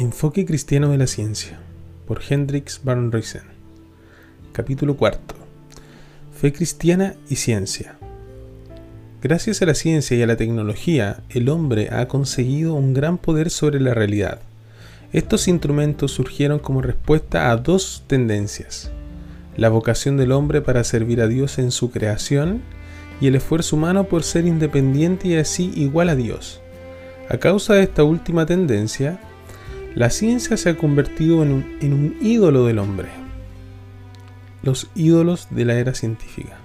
Enfoque cristiano de la ciencia por Hendrix Van Ruysen. Capítulo 4. Fe cristiana y ciencia. Gracias a la ciencia y a la tecnología, el hombre ha conseguido un gran poder sobre la realidad. Estos instrumentos surgieron como respuesta a dos tendencias. La vocación del hombre para servir a Dios en su creación y el esfuerzo humano por ser independiente y así igual a Dios. A causa de esta última tendencia, la ciencia se ha convertido en un, ídolo del hombre. Los ídolos de la era científica.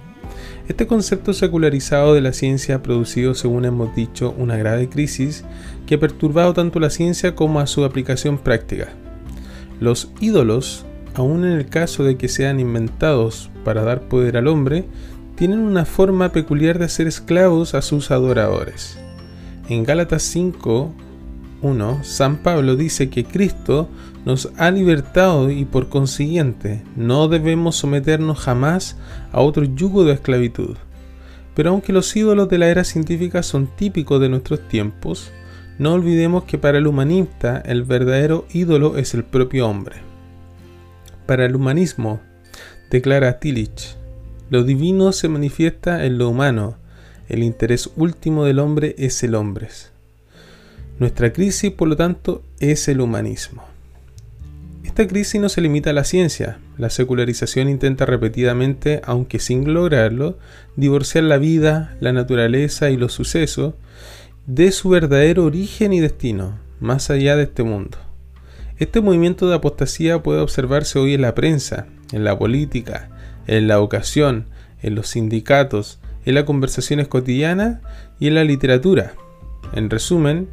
Este concepto secularizado de la ciencia ha producido, según hemos dicho, una grave crisis que ha perturbado tanto la ciencia como a su aplicación práctica. Los ídolos, aun en el caso de que sean inventados para dar poder al hombre, tienen una forma peculiar de hacer esclavos a sus adoradores. En Gálatas 5, 1, San Pablo dice que Cristo nos ha libertado y por consiguiente no debemos someternos jamás a otro yugo de esclavitud. Pero aunque los ídolos de la era científica son típicos de nuestros tiempos, no olvidemos que para el humanista el verdadero ídolo es el propio hombre. Para el humanismo, declara Tillich, lo divino se manifiesta en lo humano, el interés último del hombre es el hombre. Nuestra crisis, por lo tanto, es el humanismo. Esta crisis no se limita a la ciencia. La secularización intenta repetidamente, aunque sin lograrlo, divorciar la vida, la naturaleza y los sucesos de su verdadero origen y destino, más allá de este mundo. Este movimiento de apostasía puede observarse hoy en la prensa, en la política, en la educación, en los sindicatos, en las conversaciones cotidianas y en la literatura. En resumen,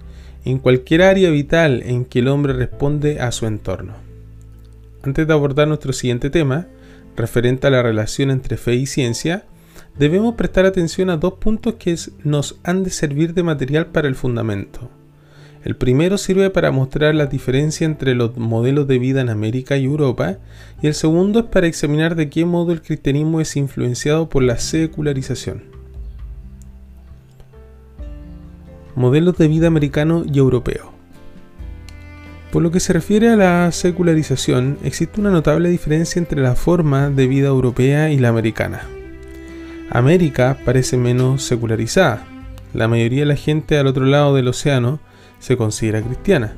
en cualquier área vital en que el hombre responde a su entorno. Antes de abordar nuestro siguiente tema, referente a la relación entre fe y ciencia, debemos prestar atención a dos puntos que nos han de servir de material para el fundamento. El primero sirve para mostrar la diferencia entre los modelos de vida en América y Europa, y el segundo es para examinar de qué modo el cristianismo es influenciado por la secularización. Modelos de vida americano y europeo. Por lo que se refiere a la secularización, existe una notable diferencia entre la forma de vida europea y la americana. América parece menos secularizada. La mayoría de la gente al otro lado del océano se considera cristiana.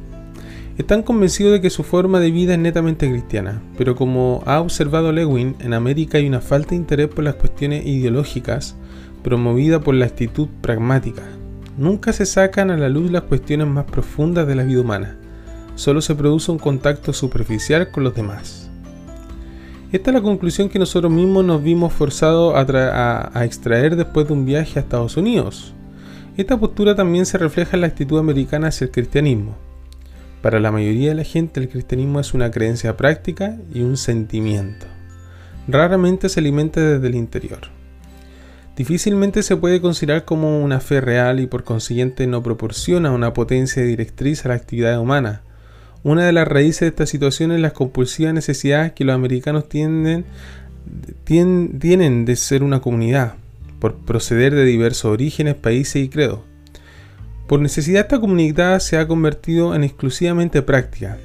Están convencidos de que su forma de vida es netamente cristiana, pero como ha observado Lewin, en América hay una falta de interés por las cuestiones ideológicas promovida por la actitud pragmática, Nunca se sacan a la luz las cuestiones más profundas de la vida humana, solo se produce un contacto superficial con los demás. Esta es la conclusión que nosotros mismos nos vimos forzados a, extraer después de un viaje a Estados Unidos. Esta postura también se refleja en la actitud americana hacia el cristianismo. Para la mayoría de la gente el cristianismo es una creencia práctica y un sentimiento. Raramente se alimenta desde el interior difícilmente se puede considerar como una fe real y por consiguiente no proporciona una potencia directriz a la actividad humana. Una de las raíces de esta situación es las compulsivas necesidades que los americanos tienen, tienen de ser una comunidad, por proceder de diversos orígenes, países y credos. Por necesidad esta comunidad se ha convertido en exclusivamente práctica,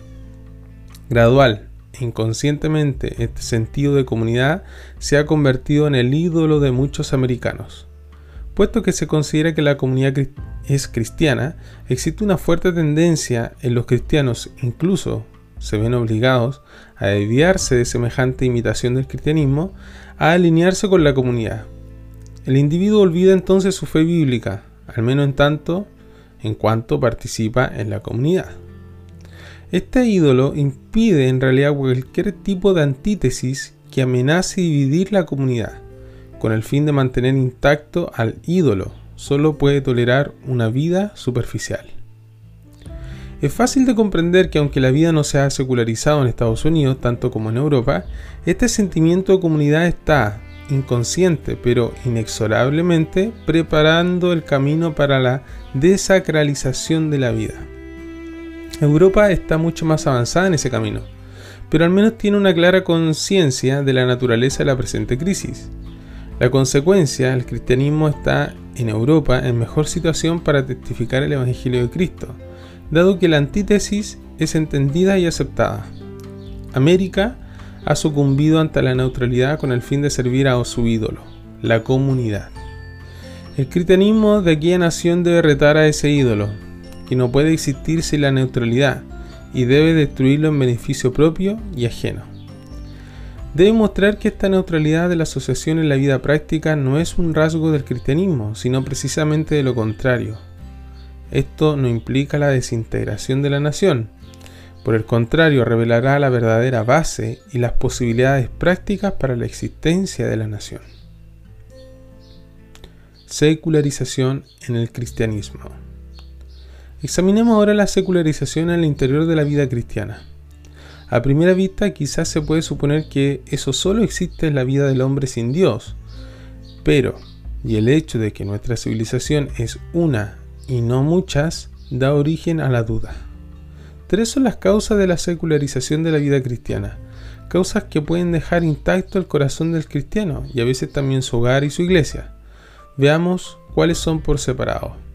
gradual, inconscientemente este sentido de comunidad se ha convertido en el ídolo de muchos americanos. Puesto que se considera que la comunidad es cristiana, existe una fuerte tendencia en los cristianos, incluso se ven obligados a desviarse de semejante imitación del cristianismo, a alinearse con la comunidad. El individuo olvida entonces su fe bíblica, al menos en tanto en cuanto participa en la comunidad. Este ídolo impide en realidad cualquier tipo de antítesis que amenace dividir la comunidad. Con el fin de mantener intacto al ídolo, solo puede tolerar una vida superficial. Es fácil de comprender que aunque la vida no se ha secularizado en Estados Unidos tanto como en Europa, este sentimiento de comunidad está inconsciente pero inexorablemente preparando el camino para la desacralización de la vida. Europa está mucho más avanzada en ese camino, pero al menos tiene una clara conciencia de la naturaleza de la presente crisis. La consecuencia, el cristianismo está en Europa en mejor situación para testificar el Evangelio de Cristo, dado que la antítesis es entendida y aceptada. América ha sucumbido ante la neutralidad con el fin de servir a su ídolo, la comunidad. El cristianismo de aquella nación debe retar a ese ídolo, que no puede existir sin la neutralidad, y debe destruirlo en beneficio propio y ajeno. Debe mostrar que esta neutralidad de la asociación en la vida práctica no es un rasgo del cristianismo, sino precisamente de lo contrario. Esto no implica la desintegración de la nación, por el contrario, revelará la verdadera base y las posibilidades prácticas para la existencia de la nación. Secularización en el cristianismo. Examinemos ahora la secularización en el interior de la vida cristiana. A primera vista quizás se puede suponer que eso solo existe en la vida del hombre sin Dios, pero, y el hecho de que nuestra civilización es una y no muchas, da origen a la duda. Tres son las causas de la secularización de la vida cristiana, causas que pueden dejar intacto el corazón del cristiano y a veces también su hogar y su iglesia. Veamos cuáles son por separado.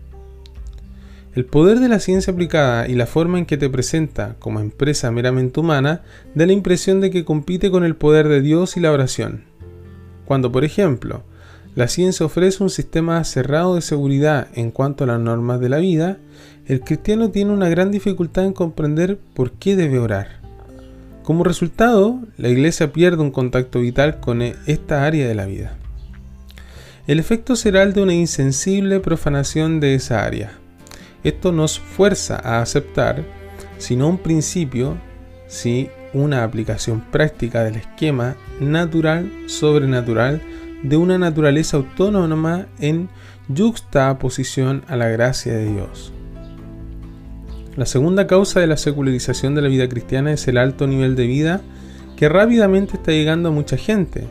El poder de la ciencia aplicada y la forma en que te presenta como empresa meramente humana da la impresión de que compite con el poder de Dios y la oración. Cuando, por ejemplo, la ciencia ofrece un sistema cerrado de seguridad en cuanto a las normas de la vida, el cristiano tiene una gran dificultad en comprender por qué debe orar. Como resultado, la iglesia pierde un contacto vital con esta área de la vida. El efecto será el de una insensible profanación de esa área. Esto nos fuerza a aceptar, si no un principio, si una aplicación práctica del esquema natural sobrenatural de una naturaleza autónoma en juxtaposición a la gracia de Dios. La segunda causa de la secularización de la vida cristiana es el alto nivel de vida que rápidamente está llegando a mucha gente,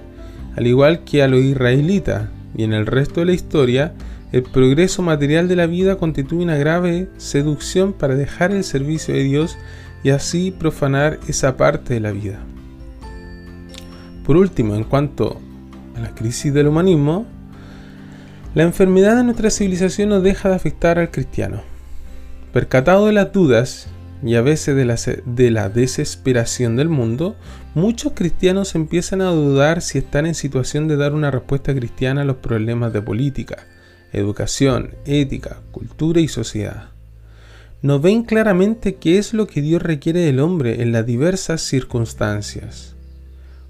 al igual que a los israelitas, y en el resto de la historia, el progreso material de la vida constituye una grave seducción para dejar el servicio de Dios y así profanar esa parte de la vida. Por último, en cuanto a la crisis del humanismo, la enfermedad de nuestra civilización no deja de afectar al cristiano. Percatado de las dudas y a veces de la, de la, desesperación del mundo, muchos cristianos empiezan a dudar si están en situación de dar una respuesta cristiana a los problemas de política, educación, ética, cultura y sociedad. No ven claramente qué es lo que Dios requiere del hombre en las diversas circunstancias.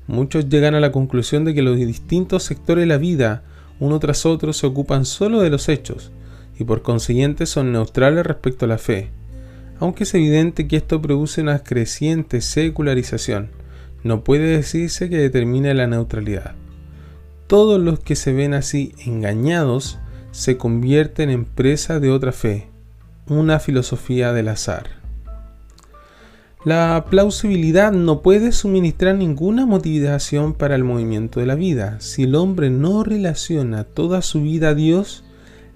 Muchos llegan a la conclusión de que los distintos sectores de la vida, uno tras otro, se ocupan solo de los hechos, y por consiguiente son neutrales respecto a la fe, aunque es evidente que esto produce una creciente secularización, no puede decirse que determine la neutralidad. Todos los que se ven así engañados se convierten en presa de otra fe, una filosofía del azar. La plausibilidad no puede suministrar ninguna motivación para el movimiento de la vida. Si el hombre no relaciona toda su vida a Dios,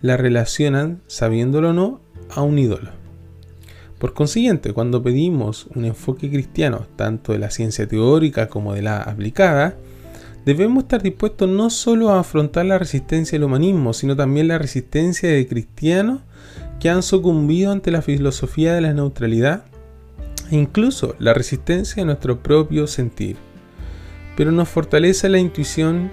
la relacionan, sabiéndolo o no, a un ídolo. Por consiguiente, cuando pedimos un enfoque cristiano, tanto de la ciencia teórica como de la aplicada, debemos estar dispuestos no solo a afrontar la resistencia del humanismo, sino también la resistencia de cristianos que han sucumbido ante la filosofía de la neutralidad e incluso la resistencia de nuestro propio sentir. Pero nos fortalece la intuición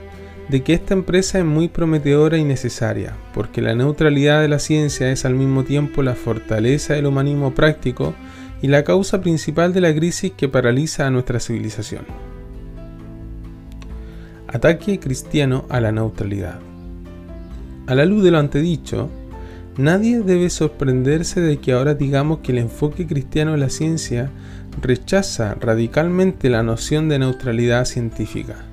de que esta empresa es muy prometedora y necesaria, porque la neutralidad de la ciencia es al mismo tiempo la fortaleza del humanismo práctico y la causa principal de la crisis que paraliza a nuestra civilización. Ataque cristiano a la neutralidad. A la luz de lo antedicho, nadie debe sorprenderse de que ahora digamos que el enfoque cristiano de la ciencia rechaza radicalmente la noción de neutralidad científica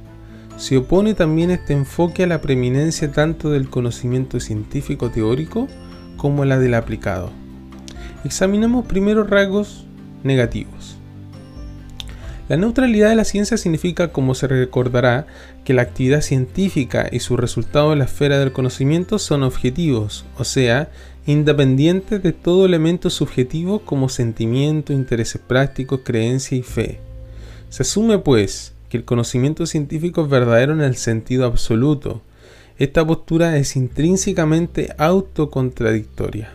se opone también este enfoque a la preeminencia tanto del conocimiento científico teórico como la del aplicado. Examinemos primero rasgos negativos. La neutralidad de la ciencia significa, como se recordará, que la actividad científica y su resultado en la esfera del conocimiento son objetivos, o sea, independientes de todo elemento subjetivo como sentimiento, intereses prácticos, creencia y fe. Se asume, pues, que el conocimiento científico es verdadero en el sentido absoluto. Esta postura es intrínsecamente autocontradictoria.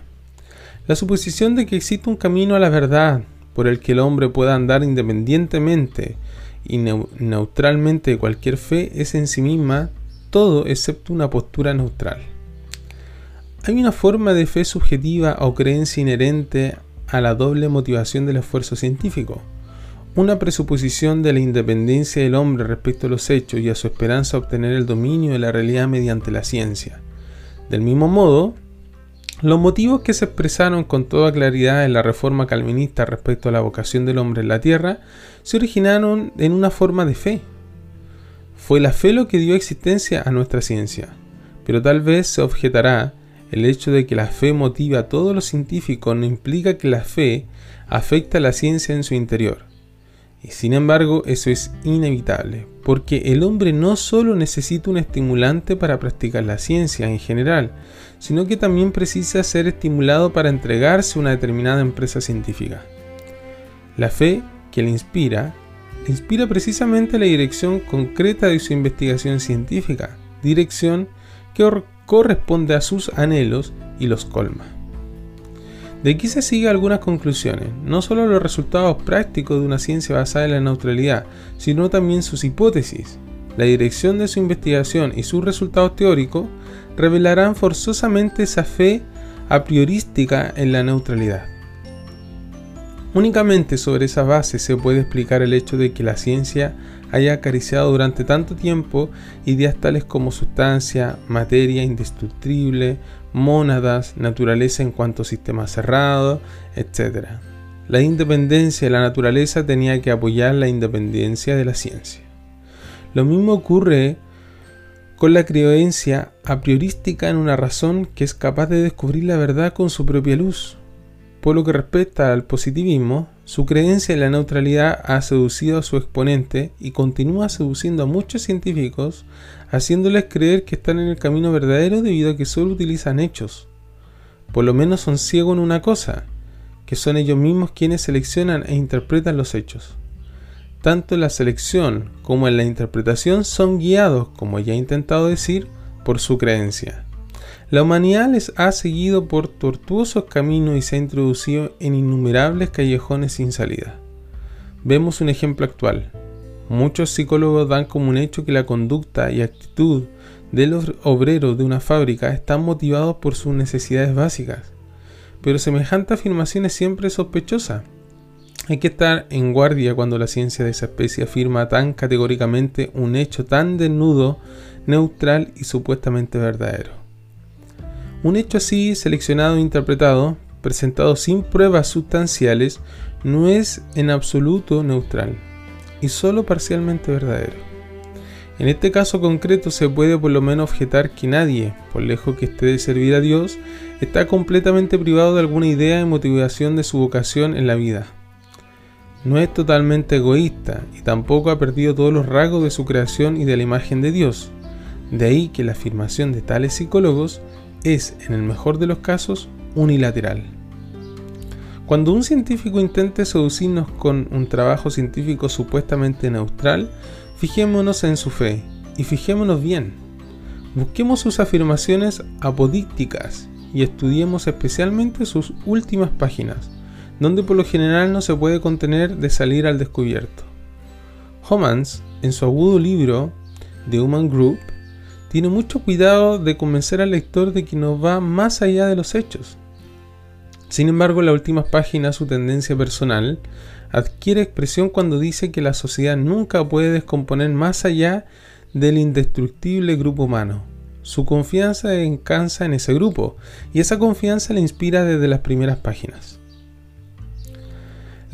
La suposición de que existe un camino a la verdad por el que el hombre pueda andar independientemente y neutralmente de cualquier fe es en sí misma todo excepto una postura neutral. Hay una forma de fe subjetiva o creencia inherente a la doble motivación del esfuerzo científico, una presuposición de la independencia del hombre respecto a los hechos y a su esperanza de obtener el dominio de la realidad mediante la ciencia. Del mismo modo, los motivos que se expresaron con toda claridad en la reforma calvinista respecto a la vocación del hombre en la tierra se originaron en una forma de fe. Fue la fe lo que dio existencia a nuestra ciencia, pero tal vez se objetará el hecho de que la fe motiva a todos los científicos no implica que la fe afecta a la ciencia en su interior. Y sin embargo, eso es inevitable, porque el hombre no solo necesita un estimulante para practicar la ciencia en general, sino que también precisa ser estimulado para entregarse a una determinada empresa científica. La fe que le inspira, inspira precisamente la dirección concreta de su investigación científica, dirección que corresponde a sus anhelos y los colma. De aquí se siguen algunas conclusiones, no solo los resultados prácticos de una ciencia basada en la neutralidad, sino también sus hipótesis. La dirección de su investigación y sus resultados teóricos revelarán forzosamente esa fe a priorística en la neutralidad. Únicamente sobre esa base se puede explicar el hecho de que la ciencia haya acariciado durante tanto tiempo ideas tales como sustancia, materia indestructible, mónadas, naturaleza en cuanto a sistema cerrado, etc. La independencia de la naturaleza tenía que apoyar la independencia de la ciencia. Lo mismo ocurre con la creencia a priorística en una razón que es capaz de descubrir la verdad con su propia luz. Por lo que respecta al positivismo, su creencia en la neutralidad ha seducido a su exponente y continúa seduciendo a muchos científicos haciéndoles creer que están en el camino verdadero debido a que solo utilizan hechos. Por lo menos son ciegos en una cosa, que son ellos mismos quienes seleccionan e interpretan los hechos. Tanto en la selección como en la interpretación son guiados, como ya he intentado decir, por su creencia. La humanidad les ha seguido por tortuosos caminos y se ha introducido en innumerables callejones sin salida. Vemos un ejemplo actual. Muchos psicólogos dan como un hecho que la conducta y actitud de los obreros de una fábrica están motivados por sus necesidades básicas. Pero semejante afirmación es siempre sospechosa. Hay que estar en guardia cuando la ciencia de esa especie afirma tan categóricamente un hecho tan desnudo, neutral y supuestamente verdadero. Un hecho así seleccionado e interpretado, presentado sin pruebas sustanciales, no es en absoluto neutral y solo parcialmente verdadero. En este caso concreto se puede por lo menos objetar que nadie, por lejos que esté de servir a Dios, está completamente privado de alguna idea y motivación de su vocación en la vida. No es totalmente egoísta y tampoco ha perdido todos los rasgos de su creación y de la imagen de Dios. De ahí que la afirmación de tales psicólogos es, en el mejor de los casos, unilateral. Cuando un científico intente seducirnos con un trabajo científico supuestamente neutral, fijémonos en su fe y fijémonos bien. Busquemos sus afirmaciones apodícticas y estudiemos especialmente sus últimas páginas, donde por lo general no se puede contener de salir al descubierto. Homans, en su agudo libro The Human Group, tiene mucho cuidado de convencer al lector de que no va más allá de los hechos, sin embargo, en las últimas páginas su tendencia personal adquiere expresión cuando dice que la sociedad nunca puede descomponer más allá del indestructible grupo humano. Su confianza encansa en ese grupo y esa confianza le inspira desde las primeras páginas.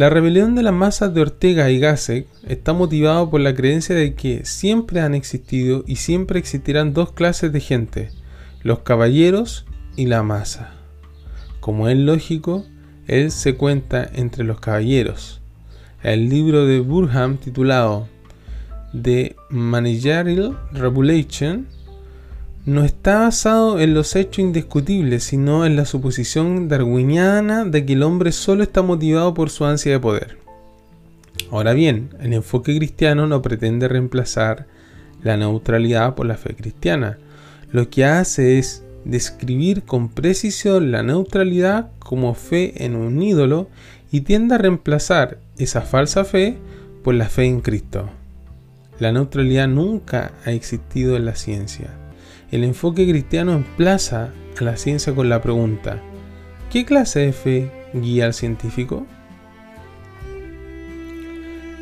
La rebelión de las masas de Ortega y Gasset está motivada por la creencia de que siempre han existido y siempre existirán dos clases de gente, los caballeros y la masa. Como es lógico, él se cuenta entre los caballeros. El libro de Burham titulado The Managerial Revolution no está basado en los hechos indiscutibles, sino en la suposición darwiniana de que el hombre solo está motivado por su ansia de poder. Ahora bien, el enfoque cristiano no pretende reemplazar la neutralidad por la fe cristiana. Lo que hace es describir con precisión la neutralidad como fe en un ídolo y tiende a reemplazar esa falsa fe por la fe en Cristo. La neutralidad nunca ha existido en la ciencia. El enfoque cristiano emplaza a la ciencia con la pregunta, ¿qué clase de fe guía al científico?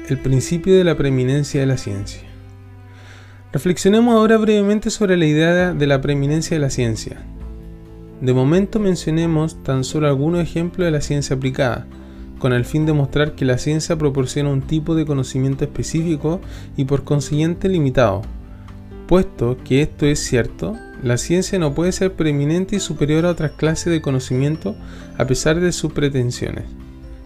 El principio de la preeminencia de la ciencia. Reflexionemos ahora brevemente sobre la idea de la preeminencia de la ciencia. De momento mencionemos tan solo algunos ejemplos de la ciencia aplicada, con el fin de mostrar que la ciencia proporciona un tipo de conocimiento específico y por consiguiente limitado. Puesto que esto es cierto, la ciencia no puede ser preeminente y superior a otras clases de conocimiento a pesar de sus pretensiones.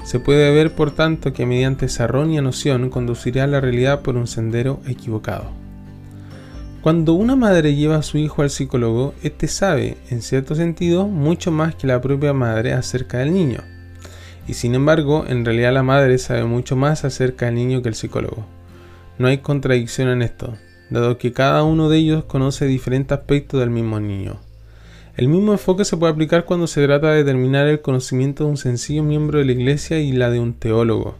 Se puede ver, por tanto, que mediante esa errónea noción conducirá a la realidad por un sendero equivocado. Cuando una madre lleva a su hijo al psicólogo, éste sabe, en cierto sentido, mucho más que la propia madre acerca del niño y sin embargo, en realidad la madre sabe mucho más acerca del niño que el psicólogo. No hay contradicción en esto, dado que cada uno de ellos conoce diferentes aspectos del mismo niño. El mismo enfoque se puede aplicar cuando se trata de determinar el conocimiento de un sencillo miembro de la Iglesia y la de un teólogo.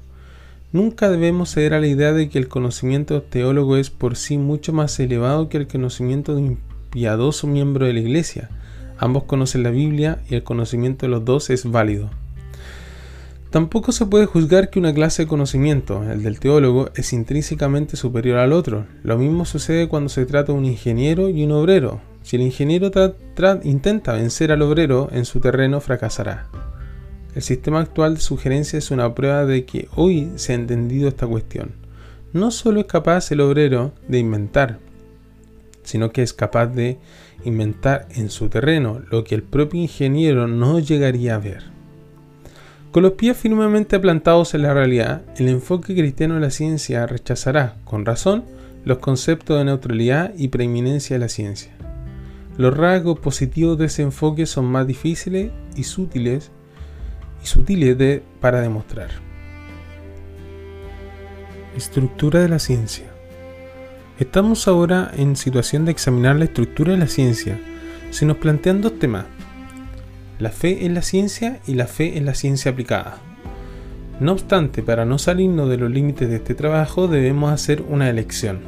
Nunca debemos ceder a la idea de que el conocimiento del teólogo es por sí mucho más elevado que el conocimiento de un piadoso miembro de la Iglesia. Ambos conocen la Biblia y el conocimiento de los dos es válido. Tampoco se puede juzgar que una clase de conocimiento, el del teólogo, es intrínsecamente superior al otro. Lo mismo sucede cuando se trata de un ingeniero y un obrero. Si el ingeniero intenta vencer al obrero en su terreno, fracasará. El sistema actual de sugerencia es una prueba de que hoy se ha entendido esta cuestión. No solo es capaz el obrero de inventar, sino que es capaz de inventar en su terreno lo que el propio ingeniero no llegaría a ver. Con los pies firmemente plantados en la realidad, el enfoque cristiano de la ciencia rechazará, con razón, los conceptos de neutralidad y preeminencia de la ciencia. Los rasgos positivos de ese enfoque son más difíciles y sutiles, para demostrar. Estructura de la ciencia. Estamos ahora en situación de examinar la estructura de la ciencia. Se nos plantean dos temas, la fe en la ciencia y la fe en la ciencia aplicada. No obstante, para no salirnos de los límites de este trabajo debemos hacer una elección.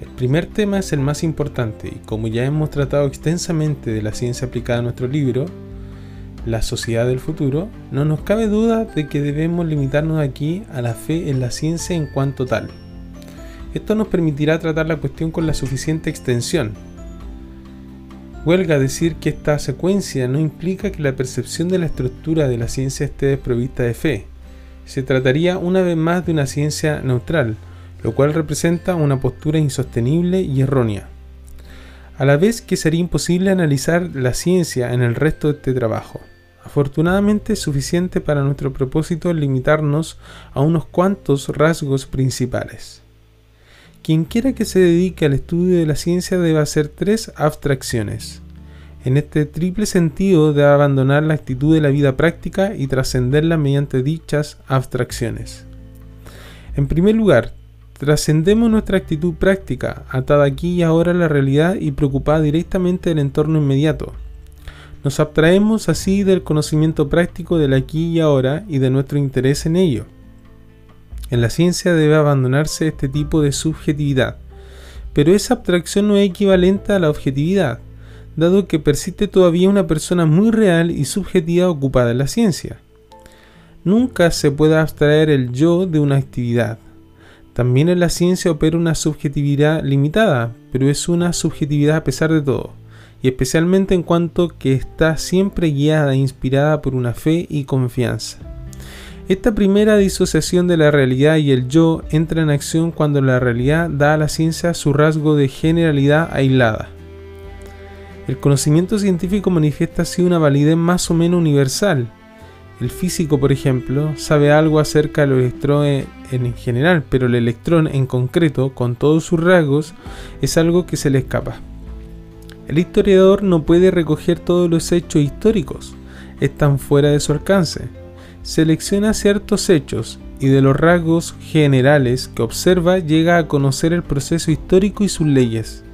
El primer tema es el más importante y como ya hemos tratado extensamente de la ciencia aplicada en nuestro libro, La sociedad del futuro, no nos cabe duda de que debemos limitarnos aquí a la fe en la ciencia en cuanto tal. Esto nos permitirá tratar la cuestión con la suficiente extensión, Huelga decir que esta secuencia no implica que la percepción de la estructura de la ciencia esté desprovista de fe. Se trataría una vez más de una ciencia neutral, lo cual representa una postura insostenible y errónea. A la vez que sería imposible analizar la ciencia en el resto de este trabajo. Afortunadamente es suficiente para nuestro propósito limitarnos a unos cuantos rasgos principales. Quien quiera que se dedique al estudio de la ciencia debe hacer tres abstracciones. En este triple sentido debe abandonar la actitud de la vida práctica y trascenderla mediante dichas abstracciones. En primer lugar, trascendemos nuestra actitud práctica, atada aquí y ahora a la realidad y preocupada directamente del entorno inmediato. Nos abstraemos así del conocimiento práctico del aquí y ahora y de nuestro interés en ello. En la ciencia debe abandonarse este tipo de subjetividad, pero esa abstracción no es equivalente a la objetividad, dado que persiste todavía una persona muy real y subjetiva ocupada en la ciencia. Nunca se puede abstraer el yo de una actividad. También en la ciencia opera una subjetividad limitada, pero es una subjetividad a pesar de todo, y especialmente en cuanto que está siempre guiada e inspirada por una fe y confianza. Esta primera disociación de la realidad y el yo entra en acción cuando la realidad da a la ciencia su rasgo de generalidad aislada. El conocimiento científico manifiesta así una validez más o menos universal. El físico, por ejemplo, sabe algo acerca del electrón en general, pero el electrón en concreto, con todos sus rasgos, es algo que se le escapa. El historiador no puede recoger todos los hechos históricos, están fuera de su alcance selecciona ciertos hechos y de los rasgos generales que observa llega a conocer el proceso histórico y sus leyes.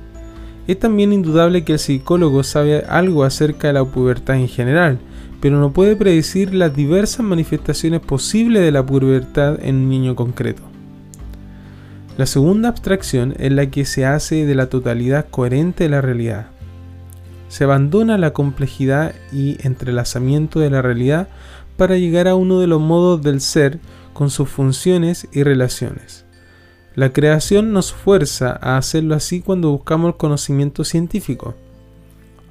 Es también indudable que el psicólogo sabe algo acerca de la pubertad en general, pero no puede predecir las diversas manifestaciones posibles de la pubertad en un niño concreto. La segunda abstracción es la que se hace de la totalidad coherente de la realidad. Se abandona la complejidad y entrelazamiento de la realidad para llegar a uno de los modos del ser con sus funciones y relaciones. La creación nos fuerza a hacerlo así cuando buscamos el conocimiento científico.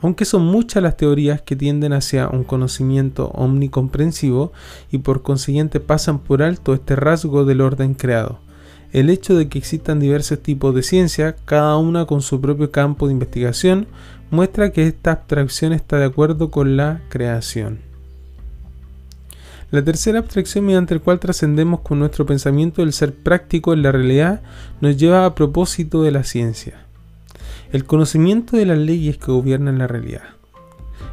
Aunque son muchas las teorías que tienden hacia un conocimiento omnicomprensivo y por consiguiente pasan por alto este rasgo del orden creado. El hecho de que existan diversos tipos de ciencia, cada una con su propio campo de investigación, muestra que esta abstracción está de acuerdo con la creación. La tercera abstracción mediante la cual trascendemos con nuestro pensamiento del ser práctico en la realidad nos lleva a propósito de la ciencia. El conocimiento de las leyes que gobiernan la realidad.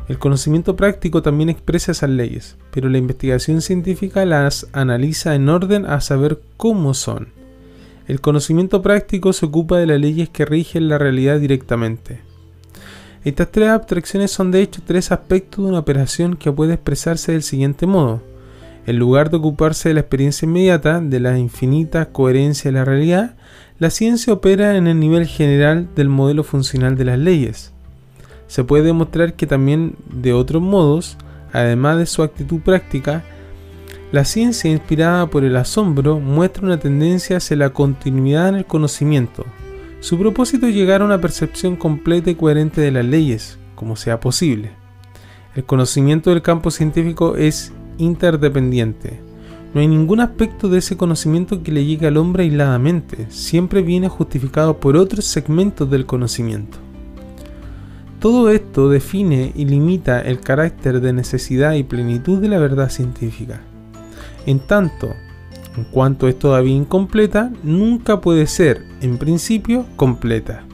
El conocimiento práctico también expresa esas leyes, pero la investigación científica las analiza en orden a saber cómo son. El conocimiento práctico se ocupa de las leyes que rigen la realidad directamente. Estas tres abstracciones son de hecho tres aspectos de una operación que puede expresarse del siguiente modo. En lugar de ocuparse de la experiencia inmediata, de la infinita coherencia de la realidad, la ciencia opera en el nivel general del modelo funcional de las leyes. Se puede demostrar que también de otros modos, además de su actitud práctica, la ciencia inspirada por el asombro muestra una tendencia hacia la continuidad en el conocimiento. Su propósito es llegar a una percepción completa y coherente de las leyes, como sea posible. El conocimiento del campo científico es interdependiente. No hay ningún aspecto de ese conocimiento que le llegue al hombre aisladamente, siempre viene justificado por otros segmentos del conocimiento. Todo esto define y limita el carácter de necesidad y plenitud de la verdad científica. En tanto, en cuanto es todavía incompleta, nunca puede ser, en principio, completa.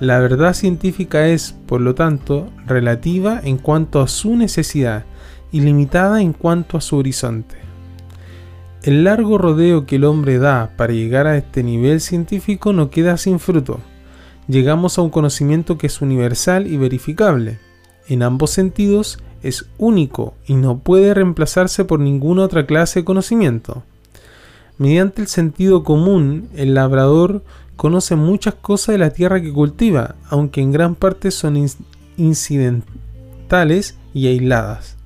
La verdad científica es, por lo tanto, relativa en cuanto a su necesidad ilimitada en cuanto a su horizonte. El largo rodeo que el hombre da para llegar a este nivel científico no queda sin fruto. Llegamos a un conocimiento que es universal y verificable. En ambos sentidos es único y no puede reemplazarse por ninguna otra clase de conocimiento. Mediante el sentido común, el labrador conoce muchas cosas de la tierra que cultiva, aunque en gran parte son incidentales y aisladas.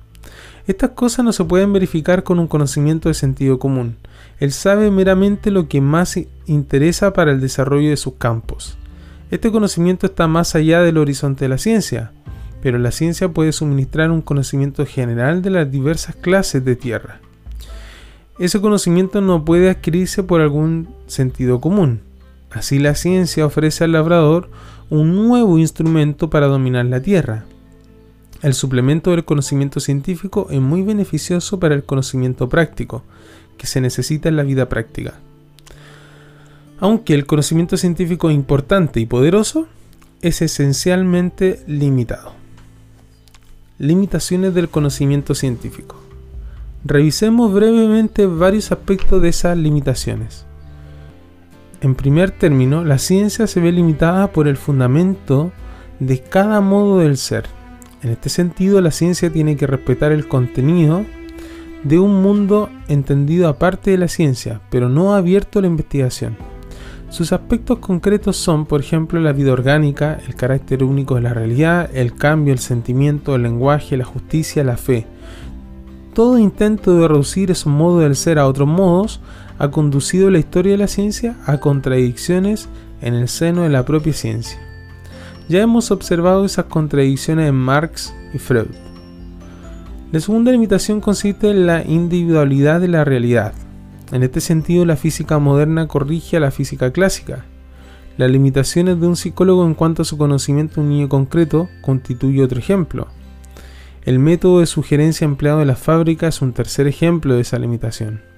Estas cosas no se pueden verificar con un conocimiento de sentido común. Él sabe meramente lo que más interesa para el desarrollo de sus campos. Este conocimiento está más allá del horizonte de la ciencia, pero la ciencia puede suministrar un conocimiento general de las diversas clases de tierra. Ese conocimiento no puede adquirirse por algún sentido común. Así la ciencia ofrece al labrador un nuevo instrumento para dominar la tierra, el suplemento del conocimiento científico es muy beneficioso para el conocimiento práctico, que se necesita en la vida práctica. Aunque el conocimiento científico es importante y poderoso, es esencialmente limitado. Limitaciones del conocimiento científico. Revisemos brevemente varios aspectos de esas limitaciones. En primer término, la ciencia se ve limitada por el fundamento de cada modo del ser en este sentido, la ciencia tiene que respetar el contenido de un mundo entendido aparte de la ciencia, pero no abierto a la investigación. Sus aspectos concretos son, por ejemplo, la vida orgánica, el carácter único de la realidad, el cambio, el sentimiento, el lenguaje, la justicia, la fe. Todo intento de reducir esos modos del ser a otros modos ha conducido la historia de la ciencia a contradicciones en el seno de la propia ciencia. Ya hemos observado esas contradicciones en Marx y Freud. La segunda limitación consiste en la individualidad de la realidad. En este sentido, la física moderna corrige a la física clásica. Las limitaciones de un psicólogo en cuanto a su conocimiento de un niño concreto constituye otro ejemplo. El método de sugerencia empleado en las fábricas es un tercer ejemplo de esa limitación.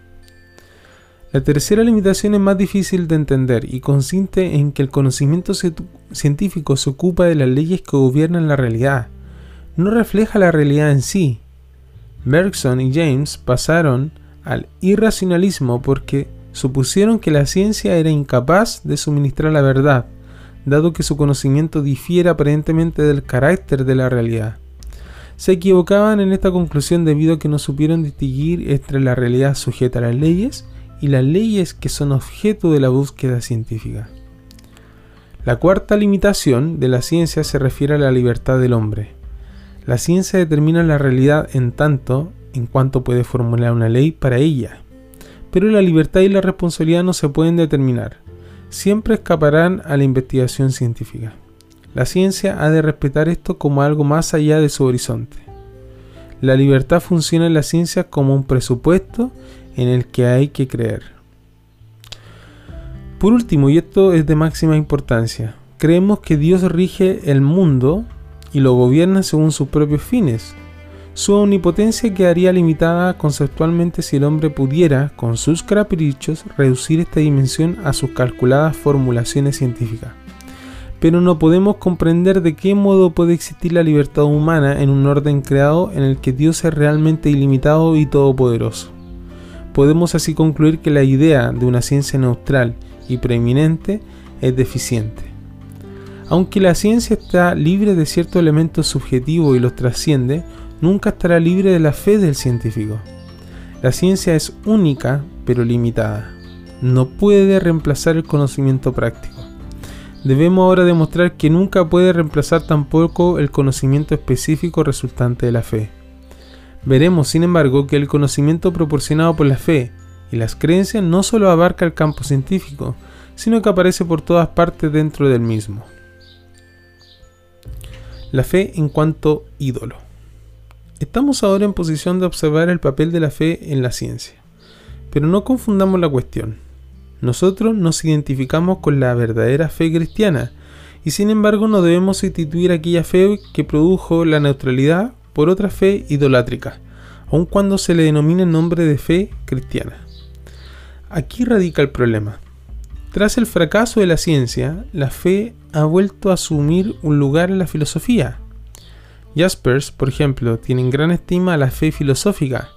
La tercera limitación es más difícil de entender y consiste en que el conocimiento científico se ocupa de las leyes que gobiernan la realidad, no refleja la realidad en sí. Bergson y James pasaron al irracionalismo porque supusieron que la ciencia era incapaz de suministrar la verdad, dado que su conocimiento difiere aparentemente del carácter de la realidad. Se equivocaban en esta conclusión debido a que no supieron distinguir entre la realidad sujeta a las leyes y las leyes que son objeto de la búsqueda científica. La cuarta limitación de la ciencia se refiere a la libertad del hombre. La ciencia determina la realidad en tanto en cuanto puede formular una ley para ella. Pero la libertad y la responsabilidad no se pueden determinar. Siempre escaparán a la investigación científica. La ciencia ha de respetar esto como algo más allá de su horizonte. La libertad funciona en la ciencia como un presupuesto en el que hay que creer. Por último, y esto es de máxima importancia, creemos que Dios rige el mundo y lo gobierna según sus propios fines, su omnipotencia quedaría limitada conceptualmente si el hombre pudiera, con sus caprichos, reducir esta dimensión a sus calculadas formulaciones científicas. Pero no podemos comprender de qué modo puede existir la libertad humana en un orden creado en el que Dios es realmente ilimitado y todopoderoso. Podemos así concluir que la idea de una ciencia neutral y preeminente es deficiente. Aunque la ciencia está libre de ciertos elementos subjetivos y los trasciende, nunca estará libre de la fe del científico. La ciencia es única pero limitada. No puede reemplazar el conocimiento práctico. Debemos ahora demostrar que nunca puede reemplazar tampoco el conocimiento específico resultante de la fe. Veremos, sin embargo, que el conocimiento proporcionado por la fe y las creencias no solo abarca el campo científico, sino que aparece por todas partes dentro del mismo. La fe en cuanto ídolo. Estamos ahora en posición de observar el papel de la fe en la ciencia. Pero no confundamos la cuestión. Nosotros nos identificamos con la verdadera fe cristiana y sin embargo no debemos sustituir aquella fe que produjo la neutralidad por otra fe idolátrica, aun cuando se le denomine el nombre de fe cristiana. Aquí radica el problema. Tras el fracaso de la ciencia, la fe ha vuelto a asumir un lugar en la filosofía Jaspers, por ejemplo, tiene gran estima a la fe filosófica.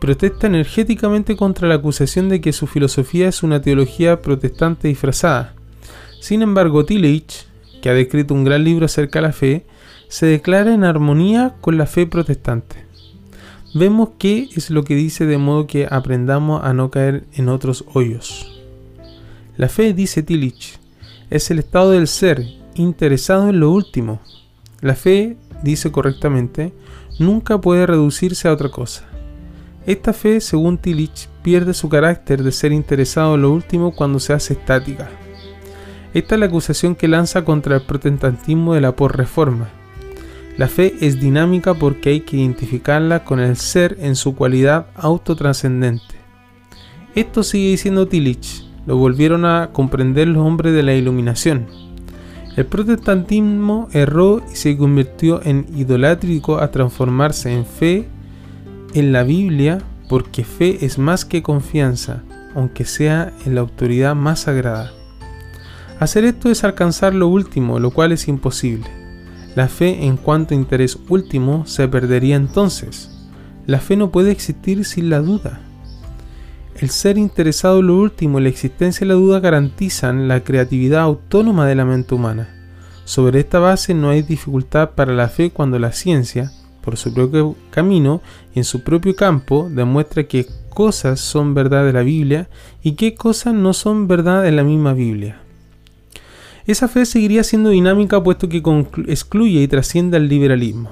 Protesta energéticamente contra la acusación de que su filosofía es una teología protestante disfrazada. Sin embargo, Tillich, que ha descrito un gran libro acerca de la fe, se declara en armonía con la fe protestante. Vemos qué es lo que dice de modo que aprendamos a no caer en otros hoyos. La fe, dice Tillich, es el estado del ser interesado en lo último. La fe dice correctamente, nunca puede reducirse a otra cosa. Esta fe, según Tillich, pierde su carácter de ser interesado en lo último cuando se hace estática. Esta es la acusación que lanza contra el protestantismo de la por-reforma. La fe es dinámica porque hay que identificarla con el ser en su cualidad autotrascendente. Esto sigue diciendo Tillich, lo volvieron a comprender los hombres de la iluminación. El protestantismo erró y se convirtió en idolátrico a transformarse en fe en la Biblia porque fe es más que confianza, aunque sea en la autoridad más sagrada. Hacer esto es alcanzar lo último, lo cual es imposible. La fe en cuanto a interés último se perdería entonces. La fe no puede existir sin la duda. El ser interesado en lo último y la existencia de la duda garantizan la creatividad autónoma de la mente humana. Sobre esta base no hay dificultad para la fe cuando la ciencia, por su propio camino y en su propio campo, demuestra qué cosas son verdad de la Biblia y qué cosas no son verdad en la misma Biblia. Esa fe seguiría siendo dinámica puesto que excluye y trasciende al liberalismo.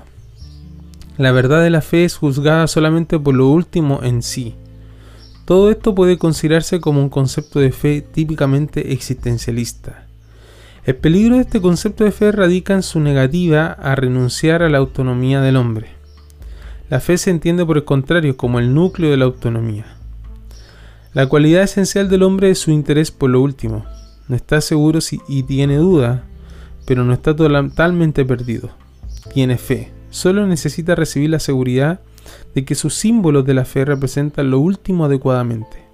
La verdad de la fe es juzgada solamente por lo último en sí, todo esto puede considerarse como un concepto de fe típicamente existencialista. El peligro de este concepto de fe radica en su negativa a renunciar a la autonomía del hombre. La fe se entiende por el contrario como el núcleo de la autonomía. La cualidad esencial del hombre es su interés por lo último. No está seguro si y tiene duda, pero no está totalmente perdido. Tiene fe. Solo necesita recibir la seguridad de que sus símbolos de la fe representan lo último adecuadamente.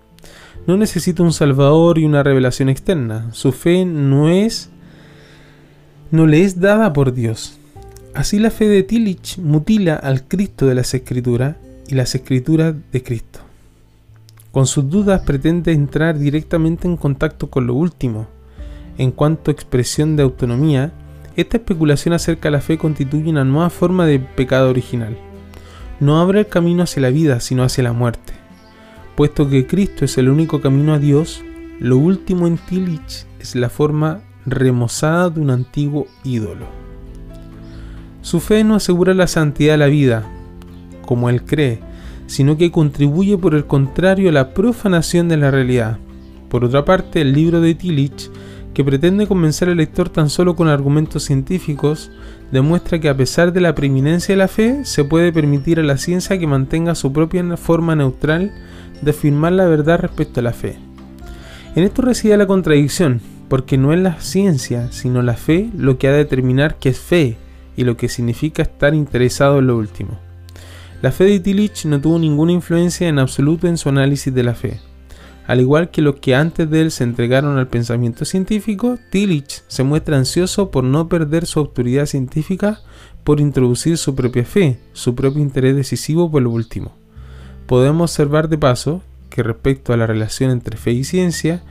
No necesita un salvador y una revelación externa. Su fe no es no le es dada por Dios. Así la fe de Tillich mutila al Cristo de las Escrituras y las Escrituras de Cristo. Con sus dudas pretende entrar directamente en contacto con lo último. en cuanto a expresión de autonomía, esta especulación acerca de la fe constituye una nueva forma de pecado original. No abre el camino hacia la vida, sino hacia la muerte. Puesto que Cristo es el único camino a Dios, lo último en Tillich es la forma remozada de un antiguo ídolo. Su fe no asegura la santidad de la vida, como él cree, sino que contribuye por el contrario a la profanación de la realidad. Por otra parte, el libro de Tillich, que pretende convencer al lector tan solo con argumentos científicos, demuestra que a pesar de la preeminencia de la fe, se puede permitir a la ciencia que mantenga su propia forma neutral de afirmar la verdad respecto a la fe. En esto reside la contradicción, porque no es la ciencia, sino la fe lo que ha de determinar qué es fe y lo que significa estar interesado en lo último. La fe de Tillich no tuvo ninguna influencia en absoluto en su análisis de la fe. Al igual que los que antes de él se entregaron al pensamiento científico, Tillich se muestra ansioso por no perder su autoridad científica por introducir su propia fe, su propio interés decisivo por lo último. Podemos observar de paso que respecto a la relación entre fe y ciencia,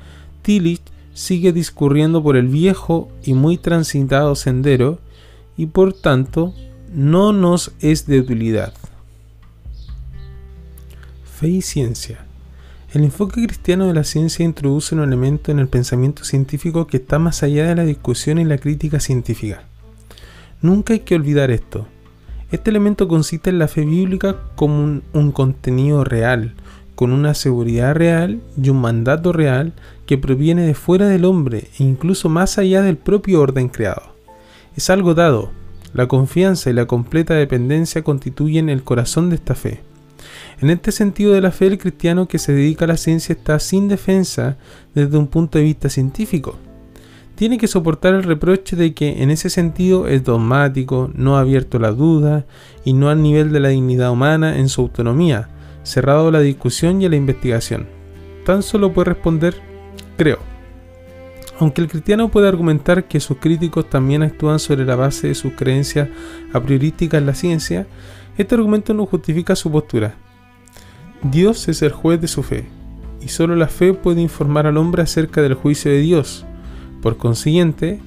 Tillich sigue discurriendo por el viejo y muy transitado sendero y por tanto no nos es de utilidad. Fe y ciencia. El enfoque cristiano de la ciencia introduce un elemento en el pensamiento científico que está más allá de la discusión y la crítica científica. Nunca hay que olvidar esto. Este elemento consiste en la fe bíblica como un, contenido real, con una seguridad real y un mandato real que proviene de fuera del hombre e incluso más allá del propio orden creado. Es algo dado. La confianza y la completa dependencia constituyen el corazón de esta fe. En este sentido de la fe, el cristiano que se dedica a la ciencia está sin defensa desde un punto de vista científico. Tiene que soportar el reproche de que en ese sentido es dogmático, no ha abierto la duda y no al nivel de la dignidad humana en su autonomía, cerrado a la discusión y a la investigación. Tan solo puede responder, creo. Aunque el cristiano puede argumentar que sus críticos también actúan sobre la base de sus creencias a priorísticas en la ciencia, este argumento no justifica su postura. Dios es el juez de su fe, y solo la fe puede informar al hombre acerca del juicio de Dios. Por consiguiente,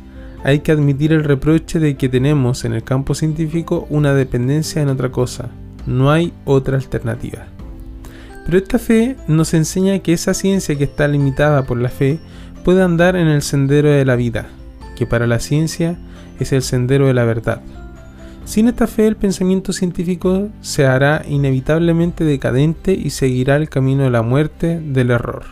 hay que admitir el reproche de que tenemos en el campo científico una dependencia en otra cosa. No hay otra alternativa. Pero esta fe nos enseña que esa ciencia que está limitada por la fe puede andar en el sendero de la vida, que para la ciencia es el sendero de la verdad. Sin esta fe el pensamiento científico se hará inevitablemente decadente y seguirá el camino de la muerte, del error.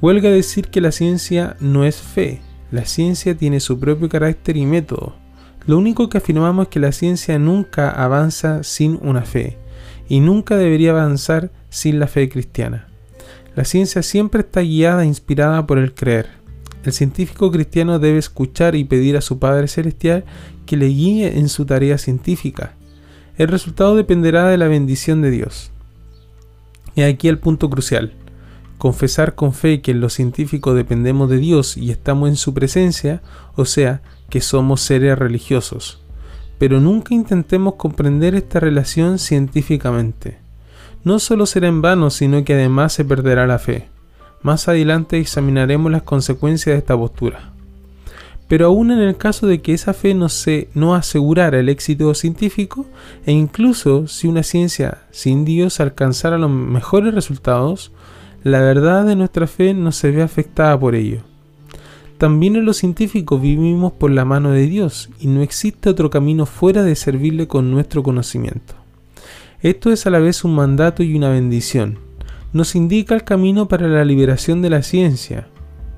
Huelga decir que la ciencia no es fe, la ciencia tiene su propio carácter y método. Lo único que afirmamos es que la ciencia nunca avanza sin una fe, y nunca debería avanzar sin la fe cristiana. La ciencia siempre está guiada e inspirada por el creer. El científico cristiano debe escuchar y pedir a su Padre Celestial que le guíe en su tarea científica. El resultado dependerá de la bendición de Dios. Y aquí el punto crucial. Confesar con fe que en lo científico dependemos de Dios y estamos en su presencia, o sea, que somos seres religiosos. Pero nunca intentemos comprender esta relación científicamente. No solo será en vano, sino que además se perderá la fe. Más adelante examinaremos las consecuencias de esta postura. Pero aún en el caso de que esa fe no, se, asegurara el éxito científico, e incluso si una ciencia sin Dios alcanzara los mejores resultados, la verdad de nuestra fe no se ve afectada por ello. También en los científicos vivimos por la mano de Dios y no existe otro camino fuera de servirle con nuestro conocimiento. Esto es a la vez un mandato y una bendición, nos indica el camino para la liberación de la ciencia.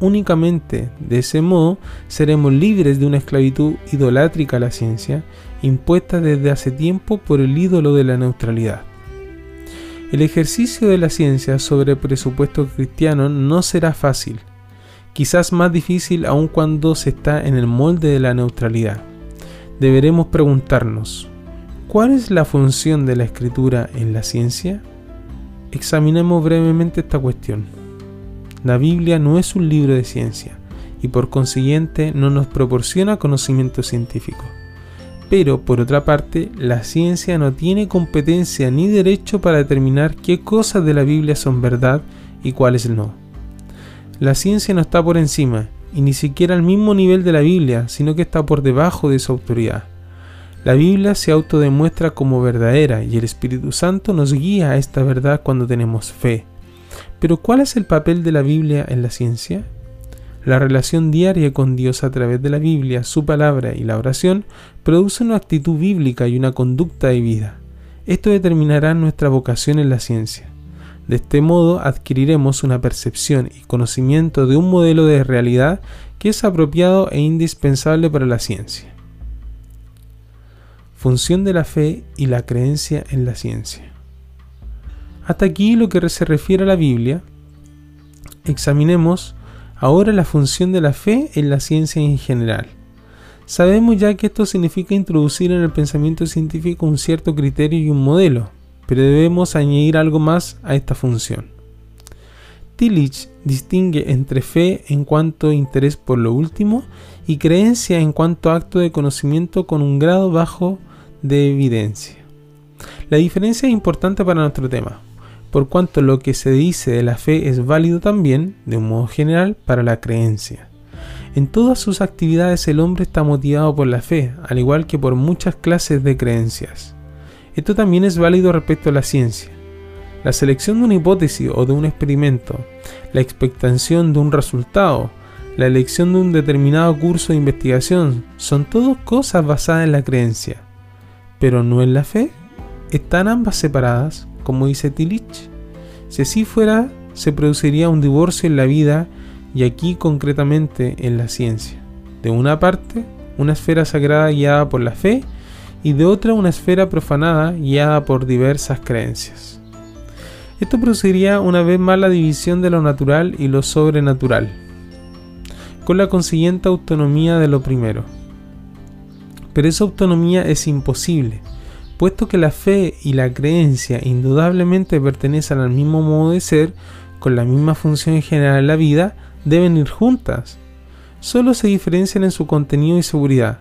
Únicamente de ese modo seremos libres de una esclavitud idolátrica a la ciencia, impuesta desde hace tiempo por el ídolo de la neutralidad. El ejercicio de la ciencia sobre presupuesto cristiano no será fácil, quizás más difícil aun cuando se está en el molde de la neutralidad. Deberemos preguntarnos, ¿cuál es la función de la escritura en la ciencia? Examinemos brevemente esta cuestión. La Biblia no es un libro de ciencia y por consiguiente no nos proporciona conocimiento científico. Pero, por otra parte, la ciencia no tiene competencia ni derecho para determinar qué cosas de la Biblia son verdad y cuáles no. La ciencia no está por encima, y ni siquiera al mismo nivel de la Biblia, sino que está por debajo de su autoridad. La Biblia se autodemuestra como verdadera y el Espíritu Santo nos guía a esta verdad cuando tenemos fe. Pero ¿cuál es el papel de la Biblia en la ciencia? La relación diaria con Dios a través de la Biblia, su palabra y la oración produce una actitud bíblica y una conducta de vida. Esto determinará nuestra vocación en la ciencia. De este modo adquiriremos una percepción y conocimiento de un modelo de realidad que es apropiado e indispensable para la ciencia. Función de la fe y la creencia en la ciencia. Hasta aquí lo que se refiere a la Biblia. Examinemos ahora la función de la fe en la ciencia en general. Sabemos ya que esto significa introducir en el pensamiento científico un cierto criterio y un modelo, pero debemos añadir algo más a esta función. Tillich distingue entre fe en cuanto a interés por lo último y creencia en cuanto a acto de conocimiento con un grado bajo de evidencia. La diferencia es importante para nuestro tema, por cuanto lo que se dice de la fe es válido también, de un modo general, para la creencia. En todas sus actividades el hombre está motivado por la fe, al igual que por muchas clases de creencias. Esto también es válido respecto a la ciencia. La selección de una hipótesis o de un experimento, la expectación de un resultado, la elección de un determinado curso de investigación, son todas cosas basadas en la creencia. Pero no en la fe. ¿Están ambas separadas, como dice Tillich? Si así fuera, se produciría un divorcio en la vida y aquí concretamente en la ciencia. De una parte, una esfera sagrada guiada por la fe y de otra una esfera profanada guiada por diversas creencias. Esto produciría una vez más la división de lo natural y lo sobrenatural, con la consiguiente autonomía de lo primero. Pero esa autonomía es imposible, puesto que la fe y la creencia indudablemente pertenecen al mismo modo de ser, con la misma función general en la vida, deben ir juntas. Solo se diferencian en su contenido y seguridad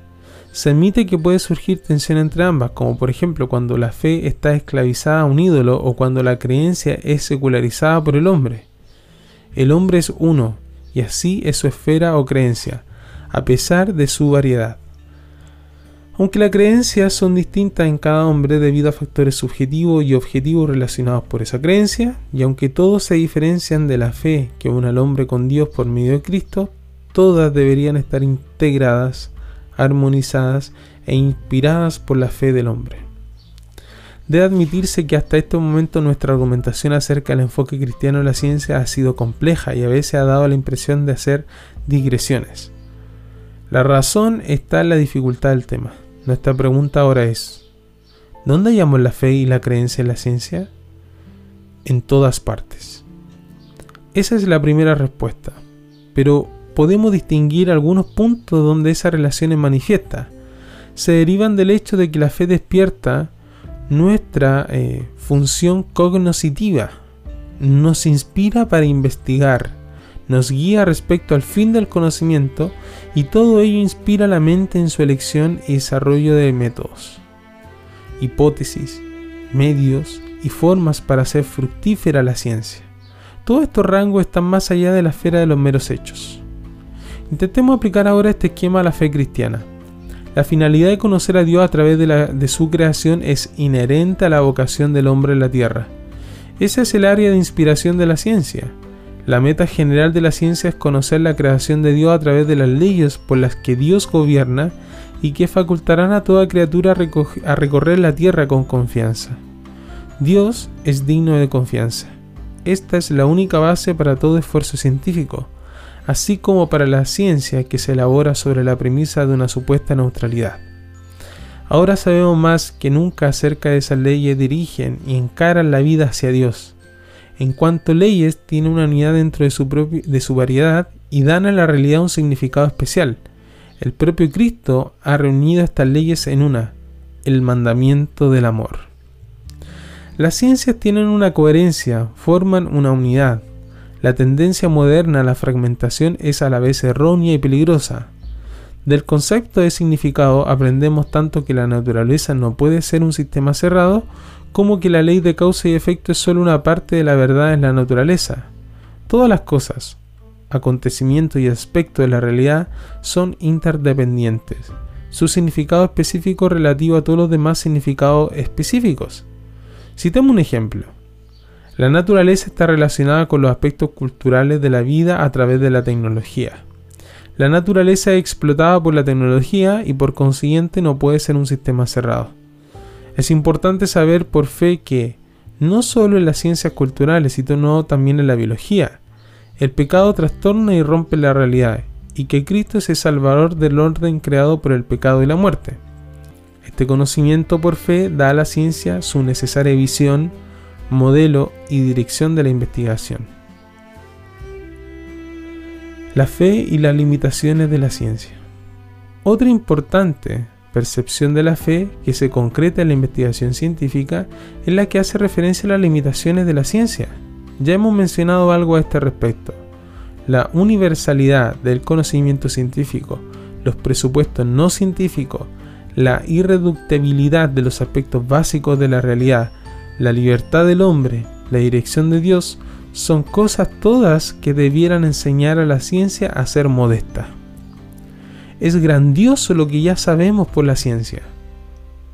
se admite que puede surgir tensión entre ambas, como por ejemplo cuando la fe está esclavizada a un ídolo o cuando la creencia es secularizada por el hombre. El hombre es uno, y así es su esfera o creencia, a pesar de su variedad. Aunque las creencias son distintas en cada hombre debido a factores subjetivos y objetivos relacionados por esa creencia, y aunque todos se diferencian de la fe que une al hombre con Dios por medio de Cristo, todas deberían estar integradas armonizadas e inspiradas por la fe del hombre. Debe admitirse que hasta este momento nuestra argumentación acerca del enfoque cristiano en la ciencia ha sido compleja y a veces ha dado la impresión de hacer digresiones. La razón está en la dificultad del tema. Nuestra pregunta ahora es, ¿dónde hallamos la fe y la creencia en la ciencia? En todas partes. Esa es la primera respuesta. Pero podemos distinguir algunos puntos donde esa relación es manifiesta. Se derivan del hecho de que la fe despierta nuestra eh, función cognoscitiva, nos inspira para investigar, nos guía respecto al fin del conocimiento y todo ello inspira la mente en su elección y desarrollo de métodos, hipótesis, medios y formas para hacer fructífera la ciencia. Todos estos rangos están más allá de la esfera de los meros hechos. Intentemos aplicar ahora este esquema a la fe cristiana. La finalidad de conocer a Dios a través de, su creación es inherente a la vocación del hombre en la tierra. Ese es el área de inspiración de la ciencia. La meta general de la ciencia es conocer la creación de Dios a través de las leyes por las que Dios gobierna y que facultarán a toda criatura a recorrer la tierra con confianza. Dios es digno de confianza. Esta es la única base para todo esfuerzo científico así como para la ciencia que se elabora sobre la premisa de una supuesta neutralidad. Ahora sabemos más que nunca acerca de esas leyes dirigen y encaran la vida hacia Dios. En cuanto leyes tienen una unidad dentro de su, de su variedad y dan a la realidad un significado especial. El propio Cristo ha reunido estas leyes en una, el mandamiento del amor. Las ciencias tienen una coherencia, forman una unidad, la tendencia moderna a la fragmentación es a la vez errónea y peligrosa. Del concepto de significado aprendemos tanto que la naturaleza no puede ser un sistema cerrado, como que la ley de causa y efecto es solo una parte de la verdad en la naturaleza. Todas las cosas, acontecimientos y aspectos de la realidad son interdependientes. Su significado específico relativo a todos los demás significados específicos. Citemos un ejemplo. La naturaleza está relacionada con los aspectos culturales de la vida a través de la tecnología. La naturaleza es explotada por la tecnología y por consiguiente no puede ser un sistema cerrado. Es importante saber por fe que, no solo en las ciencias culturales, sino también en la biología, el pecado trastorna y rompe la realidad, y que Cristo es el salvador del orden creado por el pecado y la muerte. Este conocimiento por fe da a la ciencia su necesaria visión, modelo y dirección de la investigación. La fe y las limitaciones de la ciencia. Otra importante percepción de la fe que se concreta en la investigación científica es la que hace referencia a las limitaciones de la ciencia. Ya hemos mencionado algo a este respecto. La universalidad del conocimiento científico, los presupuestos no científicos, la irreductibilidad de los aspectos básicos de la realidad, la libertad del hombre, la dirección de Dios, son cosas todas que debieran enseñar a la ciencia a ser modesta. Es grandioso lo que ya sabemos por la ciencia,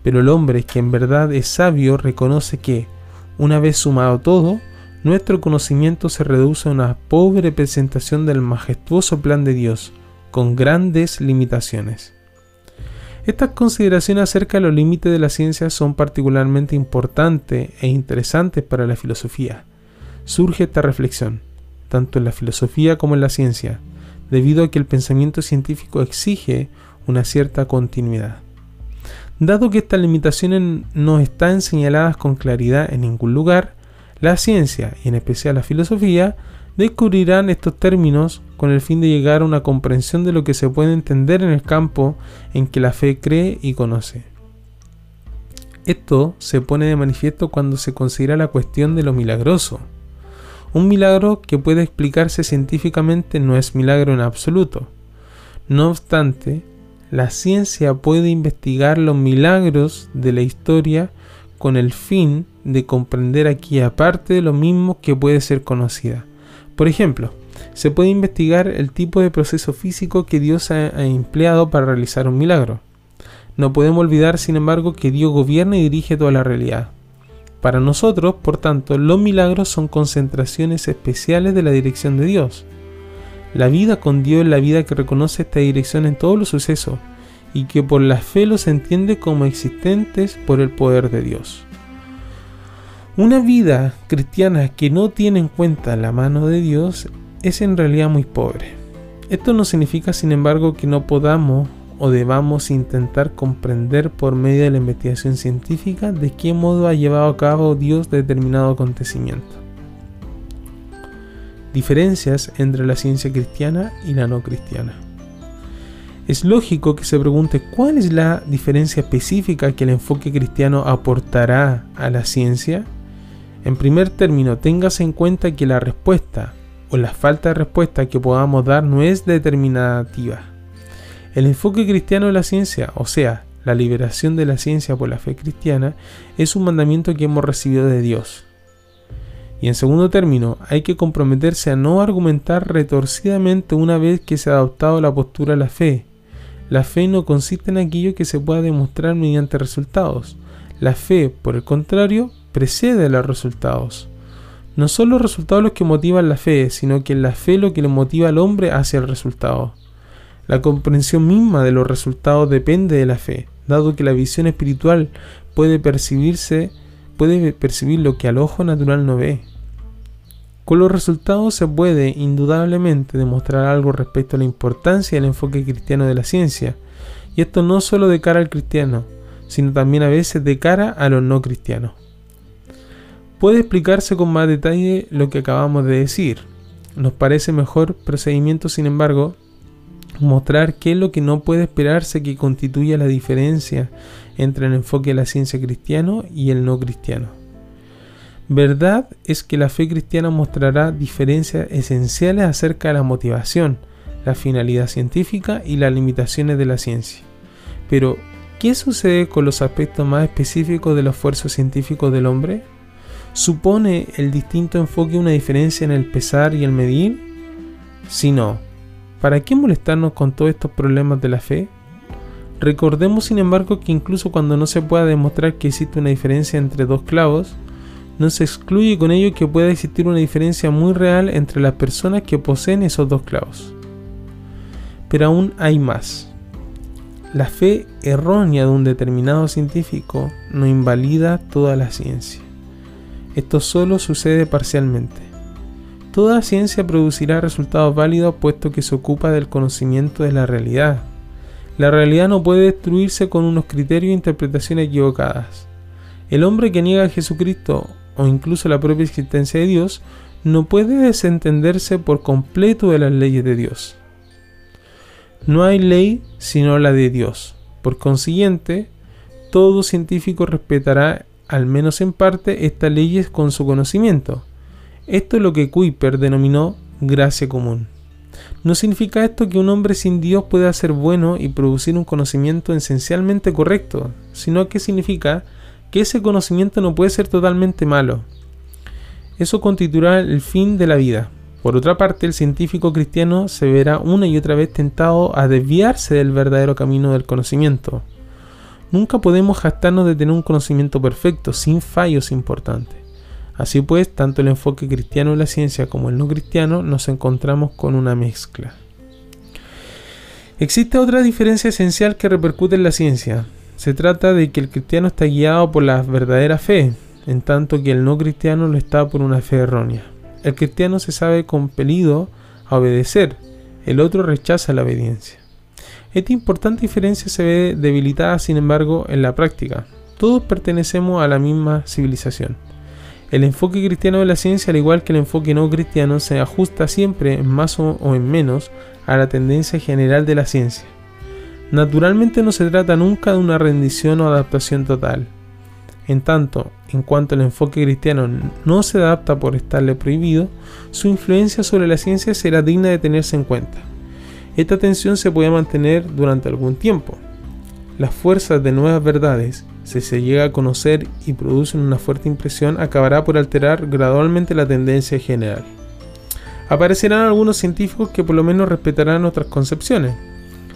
pero el hombre que en verdad es sabio reconoce que, una vez sumado todo, nuestro conocimiento se reduce a una pobre presentación del majestuoso plan de Dios, con grandes limitaciones. Estas consideraciones acerca de los límites de la ciencia son particularmente importantes e interesantes para la filosofía. Surge esta reflexión, tanto en la filosofía como en la ciencia, debido a que el pensamiento científico exige una cierta continuidad. Dado que estas limitaciones no están señaladas con claridad en ningún lugar, la ciencia, y en especial la filosofía, descubrirán estos términos con el fin de llegar a una comprensión de lo que se puede entender en el campo en que la fe cree y conoce. Esto se pone de manifiesto cuando se considera la cuestión de lo milagroso. Un milagro que puede explicarse científicamente no es milagro en absoluto. No obstante, la ciencia puede investigar los milagros de la historia con el fin de comprender aquí aparte de lo mismo que puede ser conocida. Por ejemplo, se puede investigar el tipo de proceso físico que Dios ha, empleado para realizar un milagro. No podemos olvidar, sin embargo, que Dios gobierna y dirige toda la realidad. Para nosotros, por tanto, los milagros son concentraciones especiales de la dirección de Dios. La vida con Dios es la vida que reconoce esta dirección en todos los sucesos y que por la fe los entiende como existentes por el poder de Dios. Una vida cristiana que no tiene en cuenta la mano de Dios es en realidad muy pobre. Esto no significa, sin embargo, que no podamos o debamos intentar comprender por medio de la investigación científica de qué modo ha llevado a cabo Dios determinado acontecimiento. Diferencias entre la ciencia cristiana y la no cristiana. Es lógico que se pregunte cuál es la diferencia específica que el enfoque cristiano aportará a la ciencia en primer término, téngase en cuenta que la respuesta o la falta de respuesta que podamos dar no es determinativa. El enfoque cristiano de la ciencia, o sea, la liberación de la ciencia por la fe cristiana, es un mandamiento que hemos recibido de Dios. Y en segundo término, hay que comprometerse a no argumentar retorcidamente una vez que se ha adoptado la postura de la fe. La fe no consiste en aquello que se pueda demostrar mediante resultados. La fe, por el contrario, precede los resultados. No son los resultados los que motivan la fe, sino que la fe lo que motiva al hombre hacia el resultado. La comprensión misma de los resultados depende de la fe, dado que la visión espiritual puede percibirse, puede percibir lo que al ojo natural no ve. Con los resultados se puede indudablemente demostrar algo respecto a la importancia del enfoque cristiano de la ciencia, y esto no solo de cara al cristiano, sino también a veces de cara a los no cristianos. Puede explicarse con más detalle lo que acabamos de decir. Nos parece mejor procedimiento, sin embargo, mostrar qué es lo que no puede esperarse que constituya la diferencia entre el enfoque de la ciencia cristiano y el no cristiano. Verdad es que la fe cristiana mostrará diferencias esenciales acerca de la motivación, la finalidad científica y las limitaciones de la ciencia. Pero, ¿qué sucede con los aspectos más específicos del esfuerzo científico del hombre? ¿Supone el distinto enfoque una diferencia en el pesar y el medir? Si no, ¿para qué molestarnos con todos estos problemas de la fe? Recordemos sin embargo que incluso cuando no se pueda demostrar que existe una diferencia entre dos clavos, no se excluye con ello que pueda existir una diferencia muy real entre las personas que poseen esos dos clavos. Pero aún hay más. La fe errónea de un determinado científico no invalida toda la ciencia. Esto solo sucede parcialmente. Toda ciencia producirá resultados válidos puesto que se ocupa del conocimiento de la realidad. La realidad no puede destruirse con unos criterios e interpretaciones equivocadas. El hombre que niega a Jesucristo o incluso la propia existencia de Dios no puede desentenderse por completo de las leyes de Dios. No hay ley sino la de Dios. Por consiguiente, todo científico respetará, al menos en parte, estas leyes con su conocimiento. Esto es lo que Kuiper denominó gracia común. No significa esto que un hombre sin Dios pueda ser bueno y producir un conocimiento esencialmente correcto, sino que significa que ese conocimiento no puede ser totalmente malo. Eso constituirá el fin de la vida. Por otra parte, el científico cristiano se verá una y otra vez tentado a desviarse del verdadero camino del conocimiento. Nunca podemos jactarnos de tener un conocimiento perfecto, sin fallos importantes. Así pues, tanto el enfoque cristiano de la ciencia como el no cristiano nos encontramos con una mezcla. Existe otra diferencia esencial que repercute en la ciencia. Se trata de que el cristiano está guiado por la verdadera fe, en tanto que el no cristiano lo está por una fe errónea. El cristiano se sabe compelido a obedecer, el otro rechaza la obediencia. Esta importante diferencia se ve debilitada, sin embargo, en la práctica. Todos pertenecemos a la misma civilización. El enfoque cristiano de la ciencia, al igual que el enfoque no cristiano, se ajusta siempre en más o en menos a la tendencia general de la ciencia. Naturalmente no se trata nunca de una rendición o adaptación total. En tanto, en cuanto el enfoque cristiano no se adapta por estarle prohibido, su influencia sobre la ciencia será digna de tenerse en cuenta. Esta tensión se puede mantener durante algún tiempo. Las fuerzas de nuevas verdades si se llega a conocer y producen una fuerte impresión, acabará por alterar gradualmente la tendencia general. Aparecerán algunos científicos que por lo menos respetarán otras concepciones.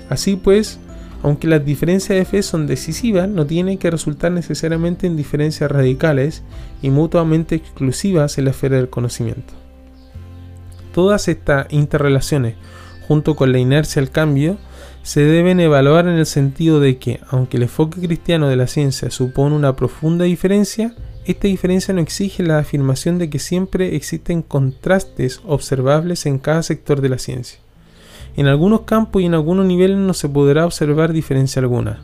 Así pues, aunque las diferencias de fe son decisivas, no tienen que resultar necesariamente en diferencias radicales y mutuamente exclusivas en la esfera del conocimiento. Todas estas interrelaciones, junto con la inercia al cambio, se deben evaluar en el sentido de que, aunque el enfoque cristiano de la ciencia supone una profunda diferencia, esta diferencia no exige la afirmación de que siempre existen contrastes observables en cada sector de la ciencia. En algunos campos y en algunos niveles no se podrá observar diferencia alguna.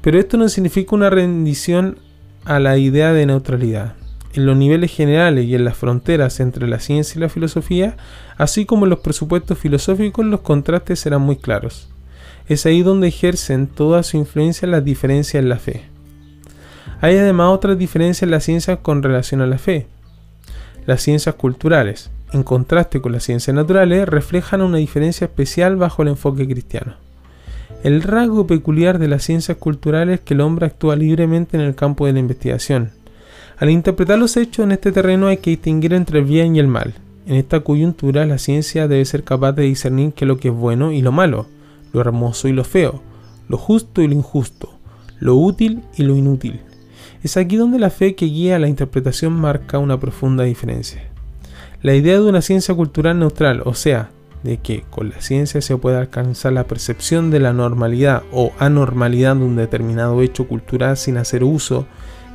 Pero esto no significa una rendición a la idea de neutralidad. En los niveles generales y en las fronteras entre la ciencia y la filosofía, así como en los presupuestos filosóficos, los contrastes serán muy claros. Es ahí donde ejercen toda su influencia las diferencias en la fe. Hay además otras diferencias en la ciencia con relación a la fe. Las ciencias culturales, en contraste con las ciencias naturales, reflejan una diferencia especial bajo el enfoque cristiano. El rasgo peculiar de las ciencias culturales es que el hombre actúa libremente en el campo de la investigación. Al interpretar los hechos en este terreno hay que distinguir entre el bien y el mal. En esta coyuntura la ciencia debe ser capaz de discernir qué es lo que es bueno y lo malo, lo hermoso y lo feo, lo justo y lo injusto, lo útil y lo inútil. Es aquí donde la fe que guía la interpretación marca una profunda diferencia. La idea de una ciencia cultural neutral, o sea, de que con la ciencia se puede alcanzar la percepción de la normalidad o anormalidad de un determinado hecho cultural sin hacer uso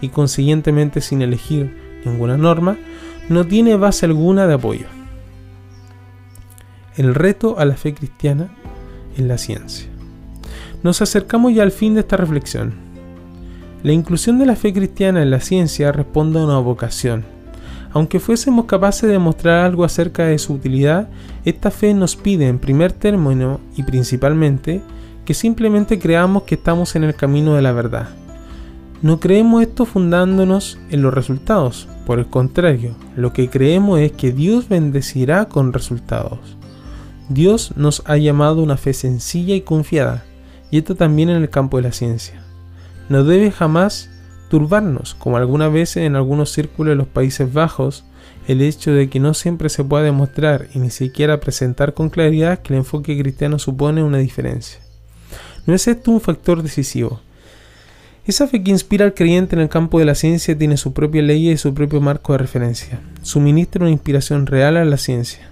y consiguientemente sin elegir ninguna norma, no tiene base alguna de apoyo. El reto a la fe cristiana en la ciencia. Nos acercamos ya al fin de esta reflexión. La inclusión de la fe cristiana en la ciencia responde a una vocación. Aunque fuésemos capaces de mostrar algo acerca de su utilidad, esta fe nos pide en primer término y principalmente que simplemente creamos que estamos en el camino de la verdad. No creemos esto fundándonos en los resultados, por el contrario, lo que creemos es que Dios bendecirá con resultados. Dios nos ha llamado una fe sencilla y confiada, y esto también en el campo de la ciencia. No debe jamás turbarnos, como algunas veces en algunos círculos de los Países Bajos, el hecho de que no siempre se pueda demostrar y ni siquiera presentar con claridad que el enfoque cristiano supone una diferencia. ¿No es esto un factor decisivo? Esa fe que inspira al creyente en el campo de la ciencia tiene su propia ley y su propio marco de referencia. Suministra una inspiración real a la ciencia.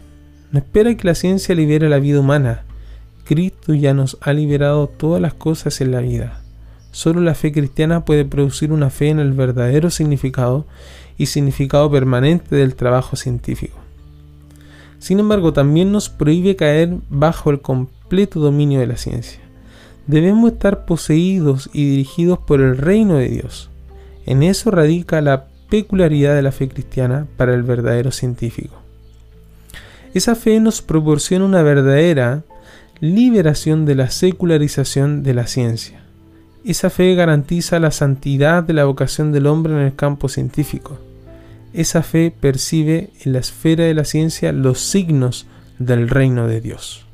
No espera que la ciencia libere la vida humana. Cristo ya nos ha liberado todas las cosas en la vida. Solo la fe cristiana puede producir una fe en el verdadero significado y significado permanente del trabajo científico. Sin embargo, también nos prohíbe caer bajo el completo dominio de la ciencia. Debemos estar poseídos y dirigidos por el reino de Dios. En eso radica la peculiaridad de la fe cristiana para el verdadero científico. Esa fe nos proporciona una verdadera liberación de la secularización de la ciencia. Esa fe garantiza la santidad de la vocación del hombre en el campo científico. Esa fe percibe en la esfera de la ciencia los signos del reino de Dios.